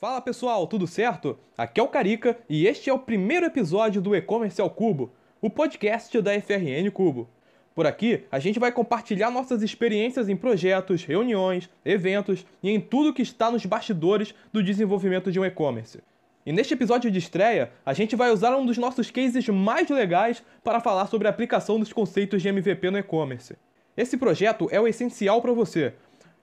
Fala pessoal, tudo certo? Aqui é o Carica e este é o primeiro episódio do E-Commerce ao Cubo, o podcast da FRN Cubo. Por aqui, a gente vai compartilhar nossas experiências em projetos, reuniões, eventos e em tudo que está nos bastidores do desenvolvimento de um e-commerce. E neste episódio de estreia, a gente vai usar um dos nossos cases mais legais para falar sobre a aplicação dos conceitos de MVP no e-commerce. Esse projeto é o essencial para você,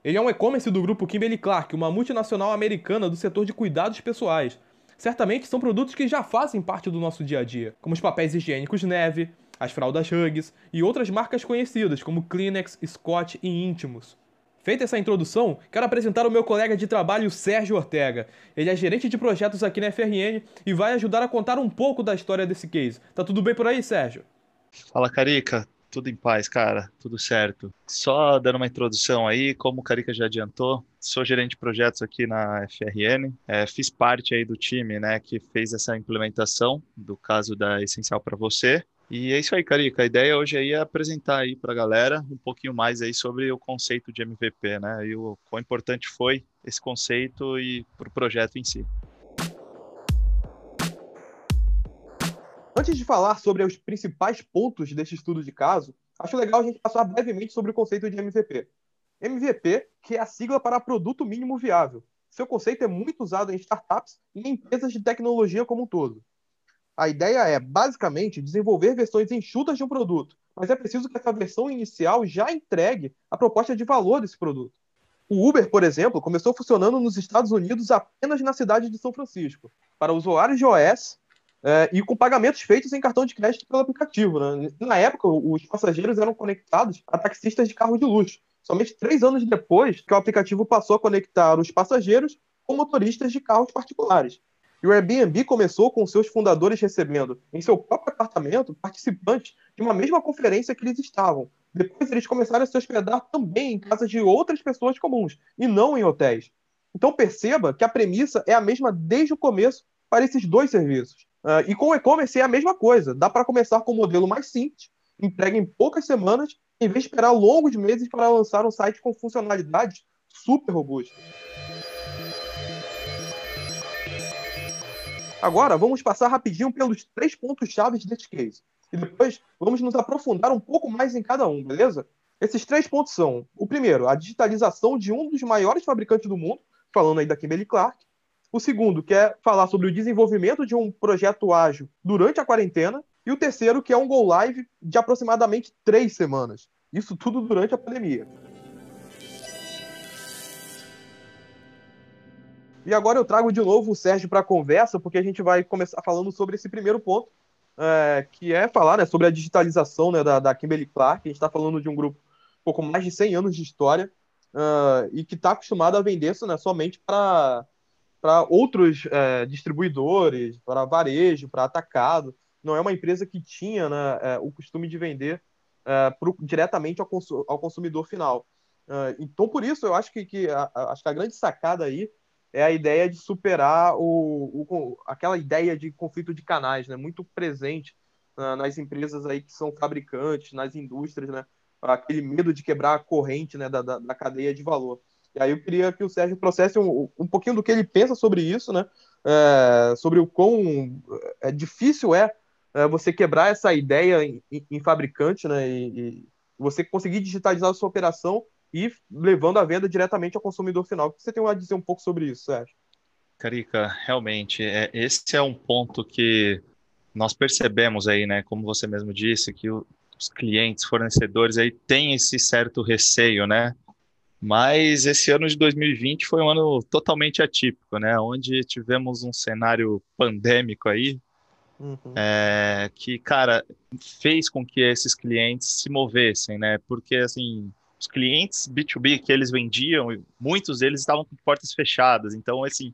ele é um e-commerce do grupo Kimberly Clark, uma multinacional americana do setor de cuidados pessoais. Certamente são produtos que já fazem parte do nosso dia a dia, como os papéis higiênicos Neve, as fraldas Hugs e outras marcas conhecidas como Kleenex, Scott e Íntimos. Feita essa introdução, quero apresentar o meu colega de trabalho Sérgio Ortega. Ele é gerente de projetos aqui na FRN e vai ajudar a contar um pouco da história desse case. Tá tudo bem por aí, Sérgio? Fala, Carica tudo em paz, cara, tudo certo. Só dando uma introdução aí, como o Carica já adiantou, sou gerente de projetos aqui na FRN, é, fiz parte aí do time, né, que fez essa implementação do caso da Essencial para você. E é isso aí, Carica. A ideia hoje aí é apresentar aí para a galera um pouquinho mais aí sobre o conceito de MVP, né, e o quão importante foi esse conceito e para o projeto em si. Antes de falar sobre os principais pontos desse estudo de caso, acho legal a gente passar brevemente sobre o conceito de MVP. MVP, que é a sigla para Produto Mínimo Viável. Seu conceito é muito usado em startups e em empresas de tecnologia como um todo. A ideia é, basicamente, desenvolver versões enxutas de um produto, mas é preciso que essa versão inicial já entregue a proposta de valor desse produto. O Uber, por exemplo, começou funcionando nos Estados Unidos apenas na cidade de São Francisco, para usuários de OS é, e com pagamentos feitos em cartão de crédito pelo aplicativo. Né? Na época, os passageiros eram conectados a taxistas de carro de luxo. Somente três anos depois que o aplicativo passou a conectar os passageiros com motoristas de carros particulares. E o Airbnb começou com seus fundadores recebendo em seu próprio apartamento participantes de uma mesma conferência que eles estavam. Depois eles começaram a se hospedar também em casas de outras pessoas comuns e não em hotéis. Então perceba que a premissa é a mesma desde o começo para esses dois serviços. Uh, e com o e-commerce é a mesma coisa. Dá para começar com um modelo mais simples, entregue em poucas semanas, em vez de esperar longos meses para lançar um site com funcionalidades super robustas. Agora, vamos passar rapidinho pelos três pontos-chave desse case. E depois vamos nos aprofundar um pouco mais em cada um, beleza? Esses três pontos são: o primeiro, a digitalização de um dos maiores fabricantes do mundo, falando aí da Kimberly Clark. O segundo, que é falar sobre o desenvolvimento de um projeto ágil durante a quarentena. E o terceiro, que é um Go Live de aproximadamente três semanas. Isso tudo durante a pandemia. E agora eu trago de novo o Sérgio para a conversa, porque a gente vai começar falando sobre esse primeiro ponto, é, que é falar né, sobre a digitalização né, da, da Kimberly Clark. A gente está falando de um grupo um pouco mais de 100 anos de história uh, e que está acostumado a vender isso né, somente para para outros é, distribuidores, para varejo, para atacado. Não é uma empresa que tinha né, é, o costume de vender é, pro, diretamente ao, consu ao, consumidor final. É, então, por isso, eu acho que, que a, a, acho que a grande sacada aí é a ideia de superar o, o aquela ideia de conflito de canais, né, muito presente uh, nas empresas aí que são fabricantes, nas indústrias, né, aquele medo de quebrar a corrente né, da, da, da cadeia de valor. E aí eu queria que o Sérgio trouxesse um, um pouquinho do que ele pensa sobre isso, né? É, sobre o quão é, difícil é, é você quebrar essa ideia em, em fabricante, né? E, e, você conseguir digitalizar a sua operação e levando a venda diretamente ao consumidor final. O que você tem a dizer um pouco sobre isso, Sérgio? Carica, realmente, é, esse é um ponto que nós percebemos aí, né? Como você mesmo disse, que o, os clientes, fornecedores aí têm esse certo receio, né? Mas esse ano de 2020 foi um ano totalmente atípico, né? Onde tivemos um cenário pandêmico aí, uhum. é, que, cara, fez com que esses clientes se movessem, né? Porque, assim, os clientes B2B que eles vendiam, muitos deles estavam com portas fechadas. Então, assim,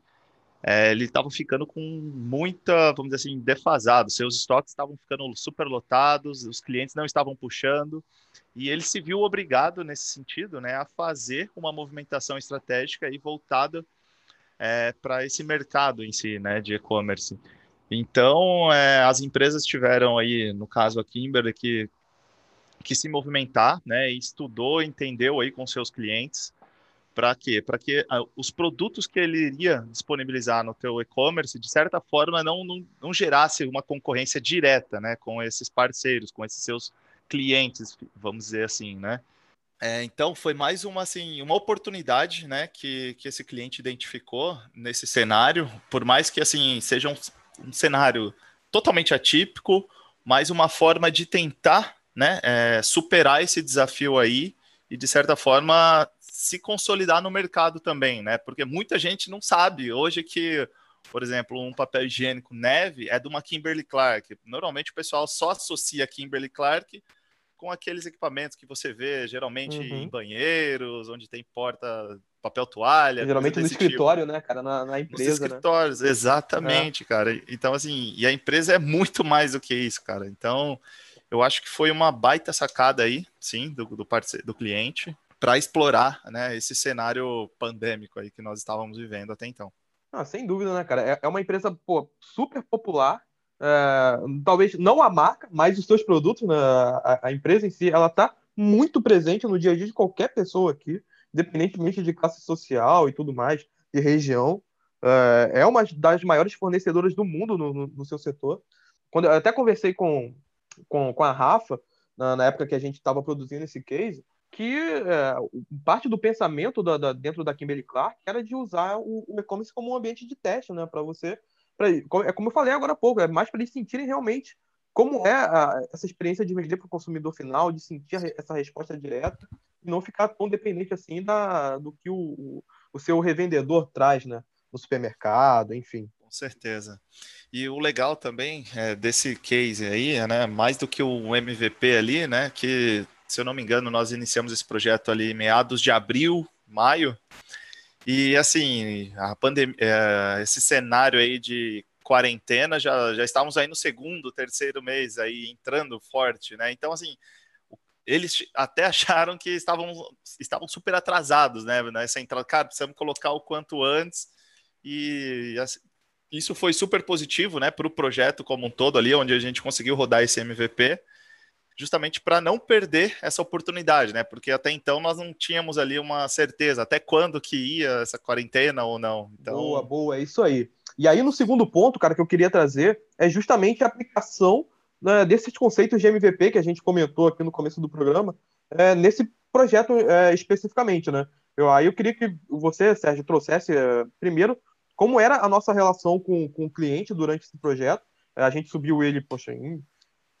é, eles estavam ficando com muita, vamos dizer assim, defasado. Seus estoques estavam ficando super lotados, os clientes não estavam puxando. E ele se viu obrigado, nesse sentido, né, a fazer uma movimentação estratégica e voltada é, para esse mercado em si, né, de e-commerce. Então, é, as empresas tiveram aí, no caso a Kimberly, que, que se movimentar, né, estudou, entendeu aí com seus clientes Para quê? Para que uh, os produtos que ele iria disponibilizar no teu e-commerce, de certa forma, não, não, não gerasse uma concorrência direta, né, com esses parceiros, com esses seus clientes, vamos dizer assim, né? É, então foi mais uma assim uma oportunidade, né, que, que esse cliente identificou nesse cenário, por mais que assim seja um, um cenário totalmente atípico, mas uma forma de tentar, né, é, superar esse desafio aí e de certa forma se consolidar no mercado também, né? Porque muita gente não sabe hoje que, por exemplo, um papel higiênico neve é de uma Kimberly Clark. Normalmente o pessoal só associa Kimberly Clark com aqueles equipamentos que você vê geralmente uhum. em banheiros, onde tem porta, papel toalha. Geralmente no tipo. escritório, tipo. né, cara, na, na empresa. Nos né? escritórios, né? exatamente, é. cara. Então, assim, e a empresa é muito mais do que isso, cara. Então, eu acho que foi uma baita sacada aí, sim, do, do, parceiro, do cliente para explorar né, esse cenário pandêmico aí que nós estávamos vivendo até então. Ah, sem dúvida, né, cara? É, é uma empresa pô, super popular. É, talvez não a marca, mas os seus produtos, né? a, a empresa em si, ela está muito presente no dia a dia de qualquer pessoa aqui, independentemente de classe social e tudo mais, de região. É, é uma das maiores fornecedoras do mundo no, no, no seu setor. Quando eu até conversei com, com, com a Rafa, na, na época que a gente estava produzindo esse case, que é, parte do pensamento da, da, dentro da Kimberly Clark era de usar o, o e-commerce como um ambiente de teste, né? Para você. Pra, é como eu falei agora há pouco, é mais para eles sentirem realmente como é a, essa experiência de vender para o consumidor final, de sentir essa resposta direta e não ficar tão dependente assim da, do que o, o, o seu revendedor traz, né? No supermercado, enfim. Com certeza. E o legal também é, desse case aí, né? Mais do que o MVP ali, né? Que se eu não me engano, nós iniciamos esse projeto ali meados de abril, maio. E assim, a pandemia, é, esse cenário aí de quarentena já, já estávamos aí no segundo, terceiro mês aí entrando forte, né? Então assim, eles até acharam que estavam, estavam super atrasados, né? Nessa entrada, cara, precisamos colocar o quanto antes e assim, isso foi super positivo, né, para o projeto como um todo ali, onde a gente conseguiu rodar esse MVP justamente para não perder essa oportunidade, né? Porque até então nós não tínhamos ali uma certeza até quando que ia essa quarentena ou não. Então... Boa, boa, é isso aí. E aí no segundo ponto, cara, que eu queria trazer é justamente a aplicação né, desses conceitos de MVP que a gente comentou aqui no começo do programa, é, nesse projeto é, especificamente, né? Eu, aí eu queria que você, Sérgio, trouxesse é, primeiro como era a nossa relação com, com o cliente durante esse projeto. É, a gente subiu ele, poxa, em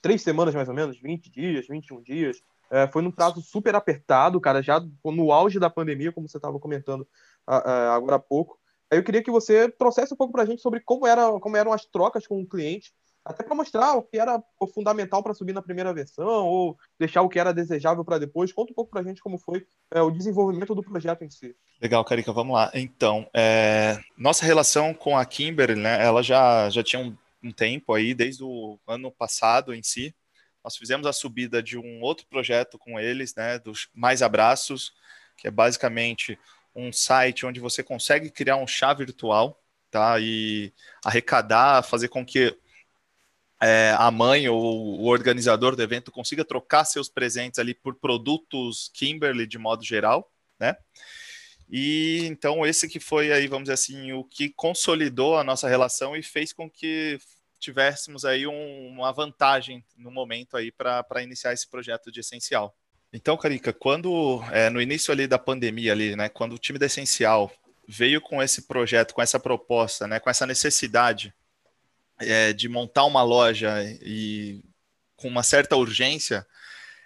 três semanas mais ou menos, 20 dias, 21 dias. É, foi num prazo super apertado, cara, já no auge da pandemia, como você estava comentando agora há pouco. Aí eu queria que você trouxesse um pouco para a gente sobre como, era, como eram as trocas com o cliente, até para mostrar o que era fundamental para subir na primeira versão, ou deixar o que era desejável para depois. Conta um pouco para a gente como foi é, o desenvolvimento do projeto em si. Legal, Carica, vamos lá. Então, é, nossa relação com a Kimberly, né, ela já, já tinha um um tempo aí, desde o ano passado em si. Nós fizemos a subida de um outro projeto com eles, né, dos Mais Abraços, que é basicamente um site onde você consegue criar um chá virtual, tá? E arrecadar, fazer com que é, a mãe ou o organizador do evento consiga trocar seus presentes ali por produtos Kimberly de modo geral, né? E então esse que foi aí, vamos dizer assim, o que consolidou a nossa relação e fez com que tivéssemos aí um, uma vantagem no momento aí para iniciar esse projeto de essencial. Então, Carica, quando é, no início ali da pandemia ali, né, quando o time da Essencial veio com esse projeto, com essa proposta, né, com essa necessidade é, de montar uma loja e com uma certa urgência,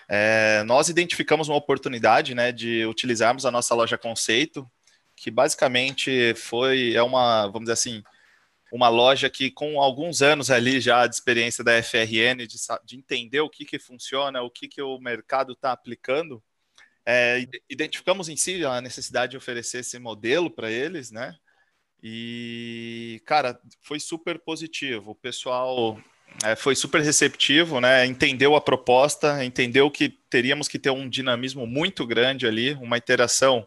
é, nós identificamos uma oportunidade, né, de utilizarmos a nossa loja conceito, que basicamente foi é uma, vamos dizer assim, uma loja que com alguns anos ali já de experiência da FRN, de, de entender o que, que funciona, o que, que o mercado está aplicando, é, identificamos em si a necessidade de oferecer esse modelo para eles, né? E, cara, foi super positivo. O pessoal é, foi super receptivo, né? Entendeu a proposta, entendeu que teríamos que ter um dinamismo muito grande ali, uma interação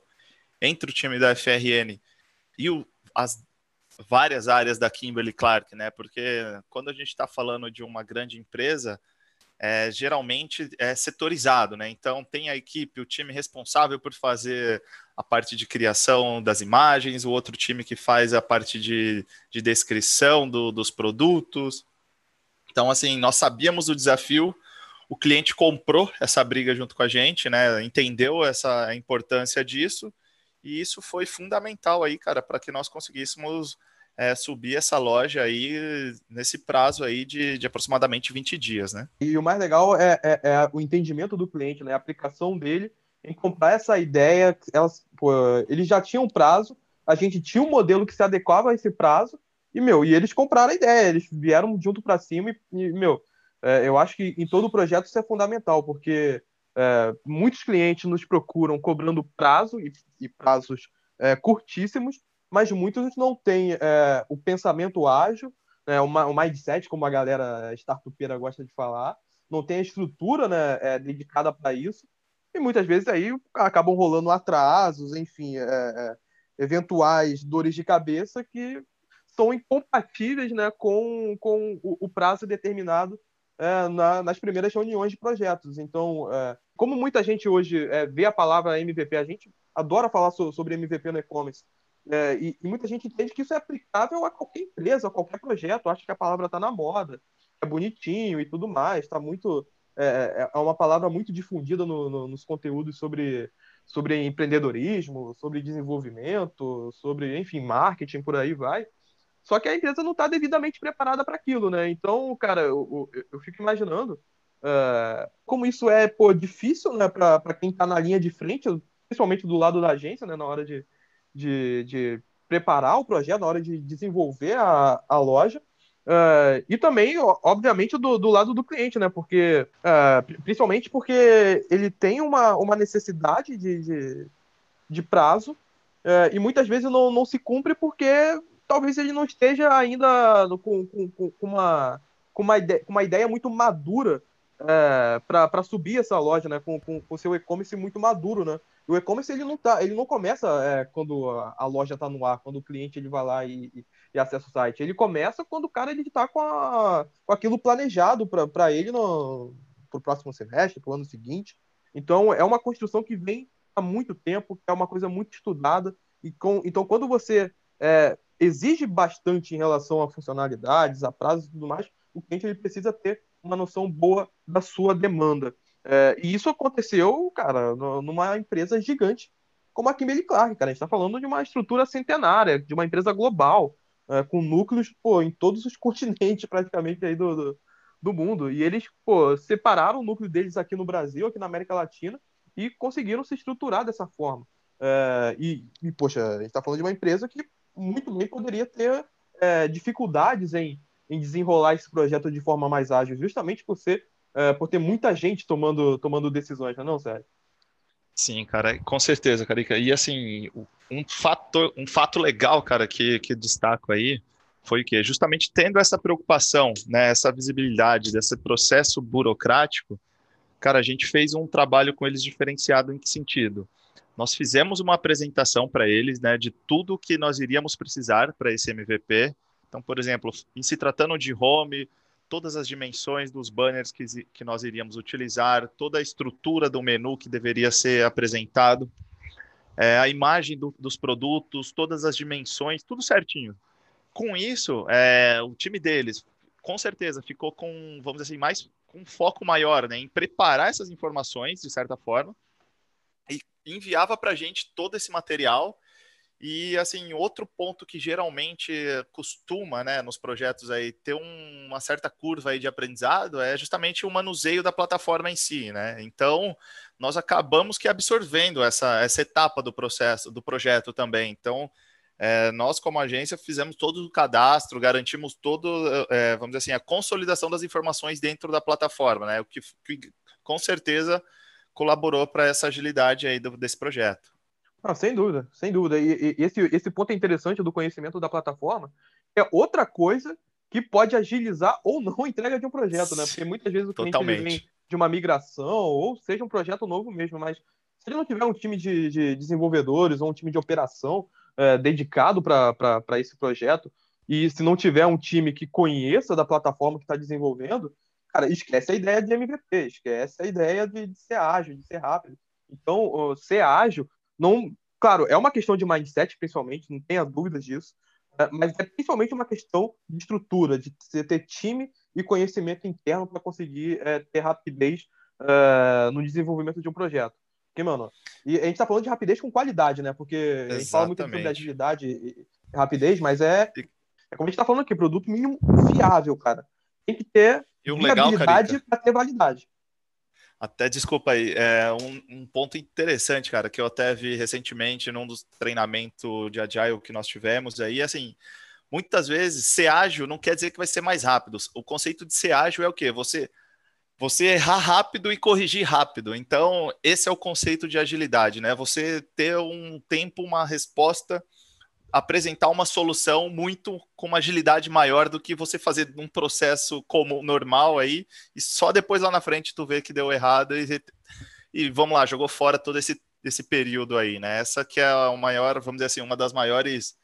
entre o time da FRN e o, as várias áreas da Kimberly Clark, né? Porque quando a gente está falando de uma grande empresa, é, geralmente é setorizado, né? Então tem a equipe, o time responsável por fazer a parte de criação das imagens, o outro time que faz a parte de, de descrição do, dos produtos. Então, assim, nós sabíamos o desafio, o cliente comprou essa briga junto com a gente, né? Entendeu essa importância disso, e isso foi fundamental aí, cara, para que nós conseguíssemos é, subir essa loja aí nesse prazo aí de, de, aproximadamente 20 dias, né? E o mais legal é, é, é, o entendimento do cliente, né? A aplicação dele em comprar essa ideia. Elas, pô, eles já tinham um prazo, a gente tinha um modelo que se adequava a esse prazo, e, meu, e eles compraram a ideia, eles vieram junto para cima e, e, meu, é, eu acho que em todo projeto isso é fundamental, porque é, muitos clientes nos procuram cobrando prazo e, e prazos é, curtíssimos, mas muitos não têm é, o pensamento ágil, né, o mindset, como a galera startupeira gosta de falar, não tem a estrutura né, é, dedicada para isso, e muitas vezes aí acabam rolando atrasos, enfim, é, é, eventuais dores de cabeça que são incompatíveis né, com, com o, o prazo determinado é, na, nas primeiras reuniões de projetos. Então, é, como muita gente hoje é, vê a palavra MVP, a gente adora falar so, sobre MVP no e-commerce, é, e, e, muita gente entende que isso é aplicável a qualquer empresa, a qualquer projeto. Acho que a palavra está na moda, é bonitinho e tudo mais, está muito. É, é, é, uma palavra muito difundida no, no, nos conteúdos sobre, sobre empreendedorismo, sobre desenvolvimento, sobre, enfim, marketing, por aí vai. Só que a empresa não está devidamente preparada para aquilo, né? Então, cara, eu, eu, eu fico imaginando uh, como isso é pô, difícil né, para quem está na linha de frente, principalmente do lado da agência, né, na hora de, de, de preparar o projeto, na hora de desenvolver a, a loja. Uh, e também, obviamente, do, do lado do cliente, né? Porque, uh, principalmente porque ele tem uma, uma necessidade de, de, de prazo uh, e muitas vezes não, não se cumpre porque talvez ele não esteja ainda com, com, com uma, com, uma, ideia, uma ideia muito madura para subir essa loja, né? Com o seu e-commerce muito maduro, né? O e-commerce ele não tá, ele não começa é, quando a, loja está no ar, quando o cliente ele vai lá e, e, e, acessa o site. Ele começa quando o cara ele está com, com aquilo planejado para ele no pro próximo semestre, para o ano seguinte. Então é uma construção que vem há muito tempo, que é uma coisa muito estudada. E com, então quando você é, exige bastante em relação a funcionalidades, a prazos e tudo mais, o cliente ele precisa ter uma noção boa da sua demanda. É, e isso aconteceu, cara, numa empresa gigante como a Kimberly Clark, cara. A gente está falando de uma estrutura centenária, de uma empresa global, é, com núcleos pô, em todos os continentes praticamente aí do, do, do, mundo. E eles pô, separaram o núcleo deles aqui no Brasil, aqui na América Latina, e conseguiram se estruturar dessa forma. É, e, e, poxa, a gente está falando de uma empresa que muito bem poderia ter é, dificuldades em, em desenrolar esse projeto de forma mais ágil, justamente por ser é, por ter muita gente tomando, tomando decisões, não é não, Sérgio? Sim, cara, com certeza, Carica. E assim, um fato, um fato legal, cara, que, que destaco aí foi que justamente tendo essa preocupação, né, essa visibilidade desse processo burocrático, cara, a gente fez um trabalho com eles diferenciado em que sentido? Nós fizemos uma apresentação para eles, né, de tudo que nós iríamos precisar para esse MVP. Então, por exemplo, em se tratando de home, todas as dimensões dos banners que, que nós iríamos utilizar, toda a estrutura do menu que deveria ser apresentado, é, a imagem do, dos produtos, todas as dimensões, tudo certinho. Com isso, é, o time deles, com certeza, ficou com, vamos dizer assim, mais com um foco maior né, em preparar essas informações, de certa forma, e enviava para a gente todo esse material e assim, outro ponto que geralmente costuma, né, nos projetos aí ter um, uma certa curva aí de aprendizado é justamente o manuseio da plataforma em si, né? Então, nós acabamos que absorvendo essa, essa etapa do processo, do projeto também. Então, é, nós como agência fizemos todo o cadastro, garantimos todo, é, vamos dizer assim, a consolidação das informações dentro da plataforma, né? O que, que com certeza colaborou para essa agilidade aí do, desse projeto. Ah, sem dúvida, sem dúvida. E, e, esse, esse ponto é interessante do conhecimento da plataforma. É outra coisa que pode agilizar ou não a entrega de um projeto, né? Porque muitas vezes o cliente vem de uma migração ou seja um projeto novo mesmo, mas se ele não tiver um time de, de desenvolvedores ou um time de operação é, dedicado para esse projeto, e se não tiver um time que conheça da plataforma que está desenvolvendo, cara, esquece a ideia de MVP, esquece a ideia de, de ser ágil, de ser rápido. Então, ser ágil, não, claro, é uma questão de mindset, principalmente, não tenha dúvidas disso, é, mas é principalmente uma questão de estrutura, de ter time e conhecimento interno para conseguir é, ter rapidez é, no desenvolvimento de um projeto. Porque, mano, e a gente está falando de rapidez com qualidade, né? Porque Exatamente. a gente fala muito sobre agilidade e rapidez, mas é, é como a gente está falando aqui, produto mínimo viável, cara. Tem que ter viabilidade para ter validade. Até, desculpa aí, é um, um, ponto interessante, cara, que eu até vi recentemente num dos treinamentos de Agile que nós tivemos aí, assim, muitas vezes ser ágil não quer dizer que vai ser mais rápido. O conceito de ser ágil é o quê? Você, você errar rápido e corrigir rápido. Então, esse é o conceito de agilidade, né? Você ter um tempo, uma resposta apresentar uma solução muito com uma agilidade maior do que você fazer um processo como normal aí e só depois lá na frente tu vê que deu errado e, e vamos lá, jogou fora todo esse, esse período aí, né? Essa que é o maior, vamos dizer assim, uma das maiores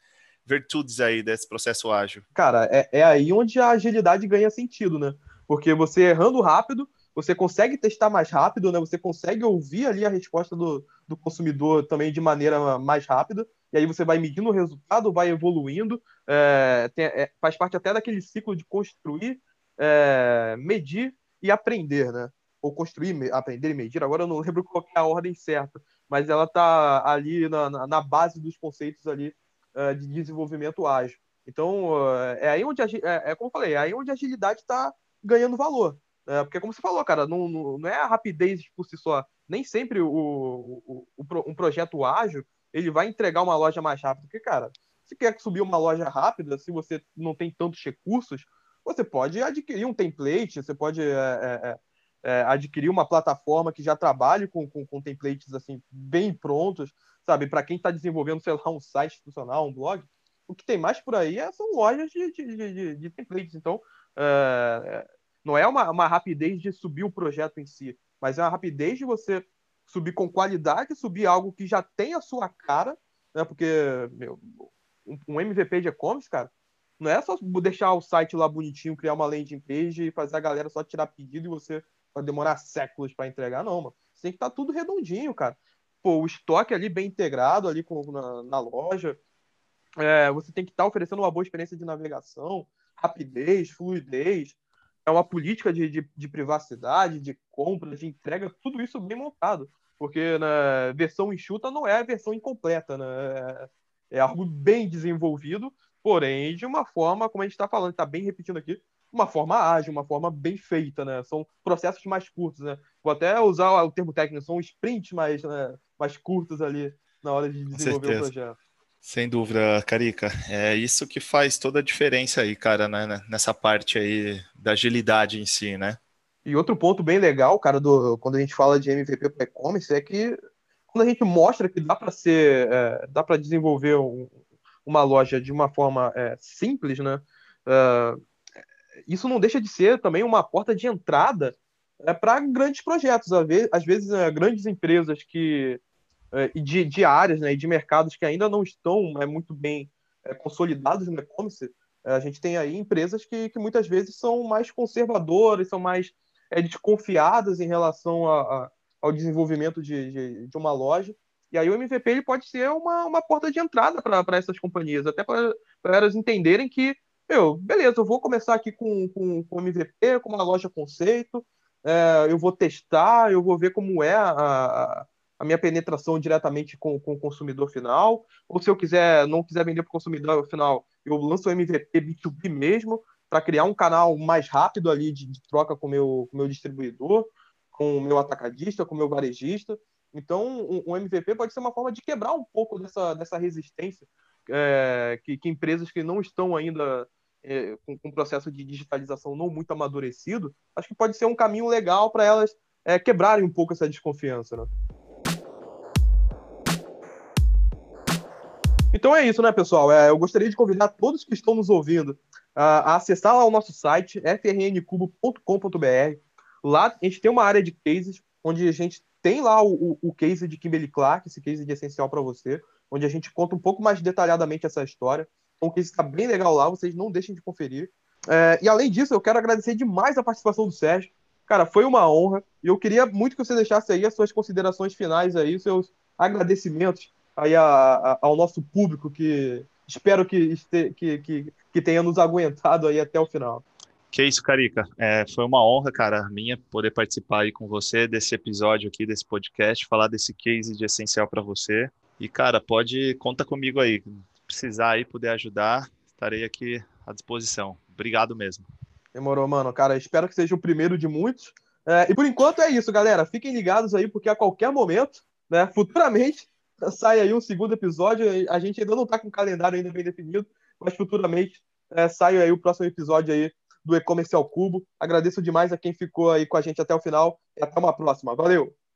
virtudes aí desse processo ágil. Cara, é, é aí onde a agilidade ganha sentido, né? Porque você errando rápido, você consegue testar mais rápido, né? Você consegue ouvir ali a resposta do, do consumidor também de maneira mais rápida e aí você vai medindo o resultado, vai evoluindo, é, tem, é, faz parte até daquele ciclo de construir, é, medir e aprender, né? Ou construir, aprender e medir, agora eu não lembro qual é a ordem certa, mas ela está ali na, na, base dos conceitos ali é, de desenvolvimento ágil. Então, é, é aí onde, a, é, é como eu falei, é aí onde a agilidade está ganhando valor. É, porque, como você falou, cara, não, não, é a rapidez por si só. Nem sempre o, o, o, um projeto ágil ele vai entregar uma loja mais rápido. Porque, cara, se quer subir uma loja rápida, se você não tem tantos recursos, você pode adquirir um template, você pode é, é, é, é adquirir uma plataforma que já trabalhe com, com, com templates assim bem prontos, sabe? Para quem está desenvolvendo, sei lá, um site institucional, um blog, o que tem mais por aí é, são lojas de, de, de, de templates. Então, é, não é uma, uma rapidez de subir o projeto em si, mas é uma rapidez de você subir com qualidade, subir algo que já tem a sua cara, né? Porque meu, um MVP de e-commerce, cara, não é só deixar o site lá bonitinho, criar uma landing page e fazer a galera só tirar pedido e você vai demorar séculos para entregar, não, mano. Você tem que estar tá tudo redondinho, cara. Pô, o estoque ali bem integrado ali com, na, na loja. É, você tem que estar tá oferecendo uma boa experiência de navegação, rapidez, fluidez é uma política de, de, de, privacidade, de compra, de entrega, tudo isso bem montado. Porque na né, versão enxuta não é a versão incompleta, né? É, é algo bem desenvolvido, porém de uma forma, como a gente está falando, está bem repetindo aqui, uma forma ágil, uma forma bem feita, né? São processos mais curtos, né? Vou até usar o termo técnico, são sprints mais, né, mais curtos ali na hora de desenvolver o projeto. Sem dúvida, Carica. É isso que faz toda a diferença aí, cara, né, né, nessa parte aí da agilidade em si, né? E outro ponto bem legal, cara, do, quando a gente fala de MVP para e-commerce, é que quando a gente mostra que dá para ser, é, dá para desenvolver um, uma loja de uma forma é, simples, né? Uh, isso não deixa de ser também uma porta de entrada é, para grandes projetos. Às vezes, é, grandes empresas que é, de, de áreas né, e de mercados que ainda não estão é, muito bem é, consolidados no e-commerce, é, a gente tem aí empresas que, que muitas vezes são mais conservadoras, são mais é, desconfiadas em relação a, a, ao desenvolvimento de, de, de, uma loja. E aí o MVP ele pode ser uma, uma porta de entrada para essas companhias, até para elas entenderem que, meu, beleza, eu vou começar aqui com, com, com MVP, com uma loja conceito, é, eu vou testar, eu vou ver como é a a minha penetração diretamente com, com o consumidor final, ou se eu quiser não quiser vender para o consumidor final, eu lanço o MVP B2B mesmo, para criar um canal mais rápido ali de, de troca com meu, o meu distribuidor, com o meu atacadista, com o meu varejista. Então, um, um, MVP pode ser uma forma de quebrar um pouco dessa, dessa resistência é, que, que, empresas que não estão ainda é, com, com um processo de digitalização não muito amadurecido, acho que pode ser um caminho legal para elas é, quebrarem um pouco essa desconfiança. Né? Então é isso, né, pessoal? É, eu gostaria de convidar todos que estão nos ouvindo a, a acessar lá o nosso site, frncubo.com.br. Lá a gente tem uma área de cases, onde a gente tem lá o, o, case de Kimberly Clark, esse case de essencial para você, onde a gente conta um pouco mais detalhadamente essa história. Então, o case está bem legal lá, vocês não deixem de conferir. É, e além disso, eu quero agradecer demais a participação do Sérgio. Cara, foi uma honra. E eu queria muito que você deixasse aí as suas considerações finais aí, os seus agradecimentos aí a, a, ao nosso público que espero que, este, que, que, que tenha nos aguentado aí até o final. Que isso, Carica. É, foi uma honra, cara, minha, poder participar aí com você desse episódio aqui, desse podcast, falar desse case de essencial para você. E, cara, pode, conta comigo aí. Precisar aí, puder ajudar, estarei aqui à disposição. Obrigado mesmo. Demorou, mano. Cara, espero que seja o primeiro de muitos. É, e por enquanto é isso, galera. Fiquem ligados aí, porque a qualquer momento, né, futuramente, sai aí um segundo episódio. A gente ainda não tá com o calendário ainda bem definido, mas futuramente é, sai aí o próximo episódio aí do E-Commerce ao Cubo. Agradeço demais a quem ficou aí com a gente até o final e até uma próxima. Valeu!